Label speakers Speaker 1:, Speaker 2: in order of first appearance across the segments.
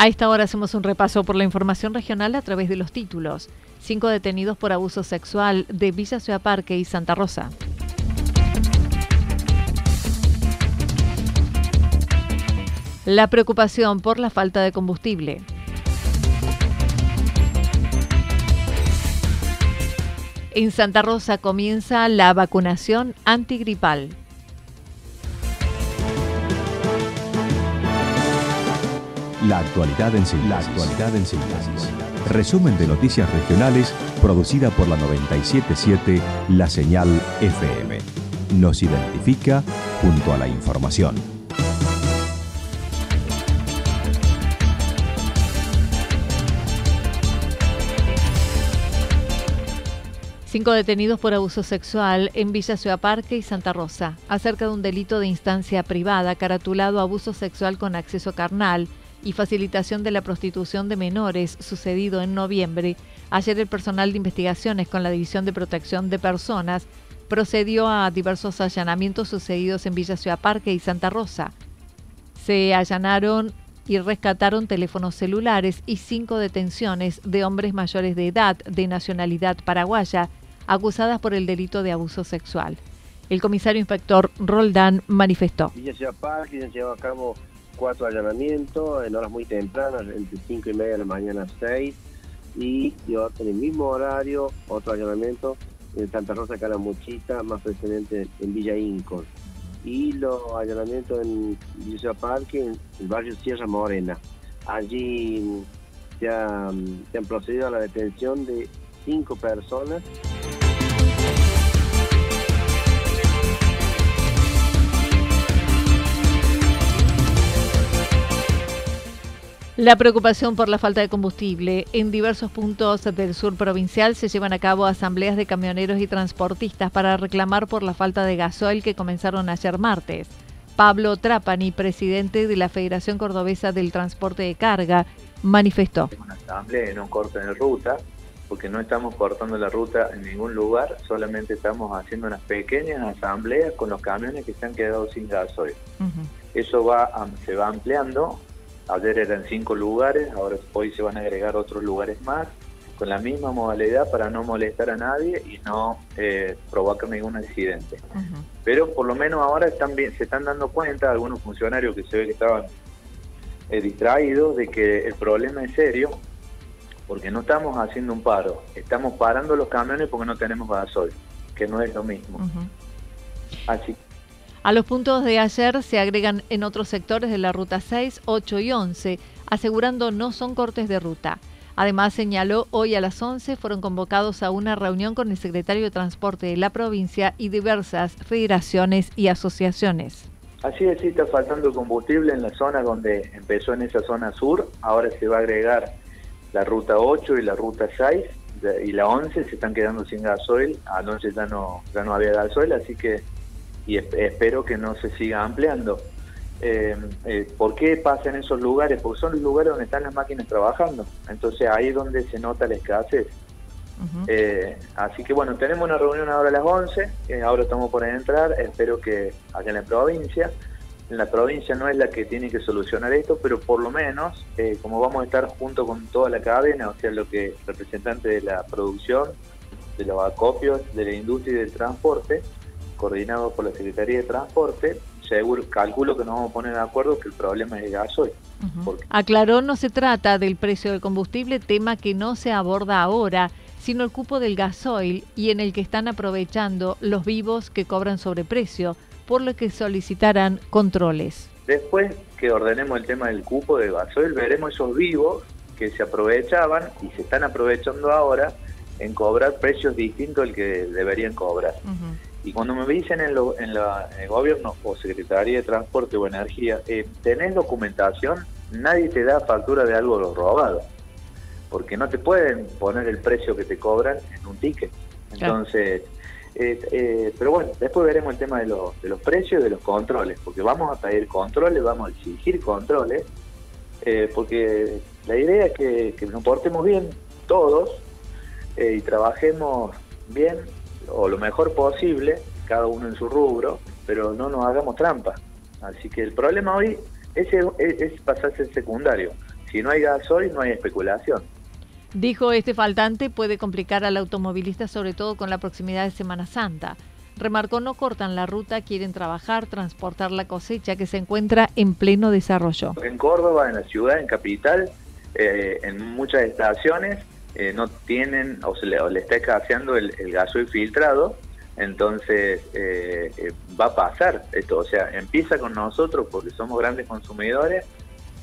Speaker 1: A esta hora hacemos un repaso por la información regional a través de los títulos. Cinco detenidos por abuso sexual de Villa Ciudad Parque y Santa Rosa. La preocupación por la falta de combustible. En Santa Rosa comienza la vacunación antigripal.
Speaker 2: La actualidad en síntesis. La actualidad en síntesis. Resumen de noticias regionales producida por la 977 La Señal FM. Nos identifica junto a la información.
Speaker 1: Cinco detenidos por abuso sexual en Villa Ciudad Parque y Santa Rosa, acerca de un delito de instancia privada caratulado abuso sexual con acceso carnal y facilitación de la prostitución de menores sucedido en noviembre, ayer el personal de investigaciones con la División de Protección de Personas procedió a diversos allanamientos sucedidos en Villa Ciudad Parque y Santa Rosa. Se allanaron y rescataron teléfonos celulares y cinco detenciones de hombres mayores de edad de nacionalidad paraguaya acusadas por el delito de abuso sexual. El comisario inspector Roldán manifestó.
Speaker 3: Villa Ciudad Parque se llevó a cabo cuatro allanamientos en horas muy tempranas, entre 5 y media de la mañana a 6, y, en el mismo horario otro allanamiento en Santa Rosa Calamuchita, más precisamente en Villa Incon. Y los allanamientos en Villa Parque, en el barrio Sierra Morena. Allí se, han procedido a la detención de cinco personas.
Speaker 1: La preocupación por la falta de combustible. En diversos puntos del sur provincial se llevan a cabo asambleas de camioneros y transportistas para reclamar por la falta de gasoil que comenzaron ayer martes. Pablo Trapani, presidente de la Federación Cordobesa del Transporte de Carga, manifestó.
Speaker 4: Una asamblea no corta en ruta, porque no estamos cortando la ruta en ningún lugar, solamente estamos haciendo unas pequeñas asambleas con los camiones que se han quedado sin gasoil. Eso va se va ampliando Ayer eran cinco lugares, ahora hoy se van a agregar otros lugares más, con la misma modalidad para no molestar a nadie y no eh, provocar ningún accidente. Pero por lo menos ahora están bien, se están dando cuenta algunos funcionarios que se ve que estaban eh, distraídos de que el problema es serio, porque no estamos haciendo un paro, estamos parando los camiones porque no tenemos gasoil, que no es lo mismo.
Speaker 1: Así a los puntos de ayer se agregan en otros sectores de la ruta 6, 8 y 11, asegurando no son cortes de ruta. Además, señaló, hoy a las 11 fueron convocados a una reunión con el secretario de Transporte de la provincia y diversas federaciones y asociaciones.
Speaker 4: Así es, sí está faltando combustible en la zona donde empezó en esa zona sur, ahora se va a agregar la ruta 8 y la ruta 6 y la 11 se están quedando sin gasoil, anoche ya no, ya no había gasoil, así que y espero que no se siga ampliando. Eh, eh, ¿Por qué pasa en esos lugares? Porque son los lugares donde están las máquinas trabajando. Entonces ahí es donde se nota la escasez. Eh, así que bueno, tenemos una reunión ahora a las 11, ahora estamos por entrar, espero que allá en la provincia, la provincia no es la que tiene que solucionar esto, pero por lo menos, eh, como vamos a estar junto con toda la cadena, o sea, lo que representante de la producción, de los acopios, de la industria y del transporte, coordinado por la Secretaría de Transporte, seguro, calculo que nos vamos a poner de acuerdo que el problema es el gasoil.
Speaker 1: Aclaró, no se trata del precio del combustible, tema que no se aborda ahora, sino el cupo del gasoil y en el que están aprovechando los vivos que cobran sobreprecio, por lo que solicitarán controles.
Speaker 4: Después que ordenemos el tema del cupo del gasoil, veremos esos vivos que se aprovechaban y se están aprovechando ahora en cobrar precios distintos al que deberían cobrar. Y cuando me dicen en, en, el gobierno o Secretaría de Transporte o Energía, eh, ¿tenés documentación? Nadie te da factura de algo robado, porque no te pueden poner el precio que te cobran en un ticket. Entonces, eh, eh, pero bueno, después veremos el tema de, de los precios y de los controles, porque vamos a pedir controles, vamos a exigir controles, eh, porque la idea es que, que nos portemos bien todos y trabajemos bien o lo mejor posible, cada uno en su rubro, pero no nos hagamos trampa. Así que el problema hoy es, es, pasarse el secundario. Si no hay gasoil, no hay especulación.
Speaker 1: Dijo este faltante puede complicar al automovilista sobre todo con la proximidad de Semana Santa. Remarcó no cortan la ruta, quieren trabajar, transportar la cosecha que se encuentra en pleno desarrollo.
Speaker 4: En Córdoba, en la ciudad, en capital, eh, en muchas estaciones eh, no tienen o se le, está escaseando el, el gasoil filtrado, entonces eh, eh, va a pasar esto, o sea, empieza con nosotros porque somos grandes consumidores,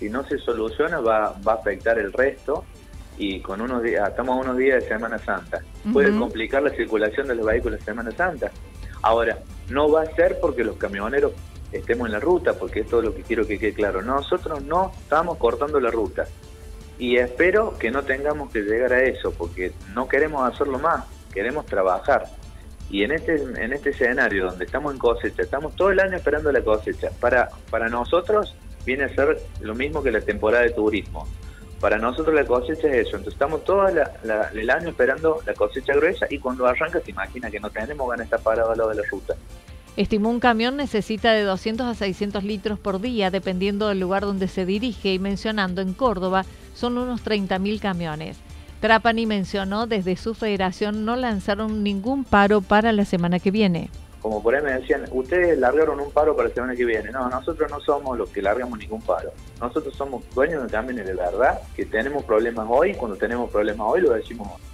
Speaker 4: si no se soluciona va, va a afectar el resto y con unos días, estamos a unos días de Semana Santa, puede complicar la circulación de los vehículos de Semana Santa. Ahora, no va a ser porque los camioneros estemos en la ruta, porque esto es lo que quiero que quede claro. Nosotros no estamos cortando la ruta y espero que no tengamos que llegar a eso, porque no queremos hacerlo más, queremos trabajar. Y en este, en este escenario donde estamos en cosecha, estamos todo el año esperando la cosecha. Para, para nosotros viene a ser lo mismo que la temporada de turismo. Para nosotros la cosecha es eso. Entonces estamos todo el año esperando la cosecha gruesa y cuando arranca se imagina que no tenemos ganas de estar parados al lado de la ruta.
Speaker 1: Estimó un camión necesita de 200 a 600 litros por día, dependiendo del lugar donde se dirige, y mencionando en Córdoba son unos 30.000 camiones. Trapani mencionó desde su federación no lanzaron ningún paro para la semana que viene.
Speaker 4: Como por ahí me decían, ustedes largaron un paro para la semana que viene. No, nosotros no somos los que largamos ningún paro. Nosotros somos dueños de camiones de verdad, que tenemos problemas hoy, cuando tenemos problemas hoy lo decimos hoy.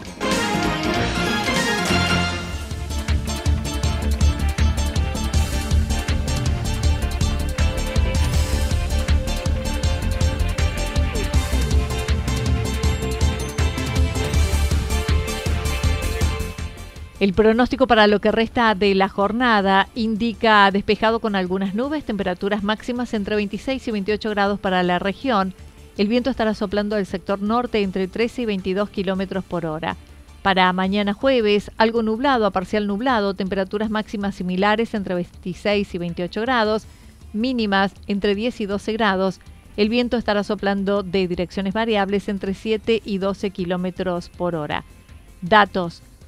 Speaker 1: El pronóstico para lo que resta de la jornada indica despejado con algunas nubes, temperaturas máximas entre 26 y 28 grados para la región. El viento estará soplando del sector norte entre 13 y 22 kilómetros por hora. Para mañana jueves, algo nublado a parcial nublado, temperaturas máximas similares entre 26 y 28 grados, mínimas entre 10 y 12 grados. El viento estará soplando de direcciones variables entre 7 y 12 kilómetros por hora. Datos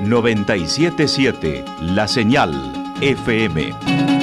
Speaker 2: 977 La Señal FM.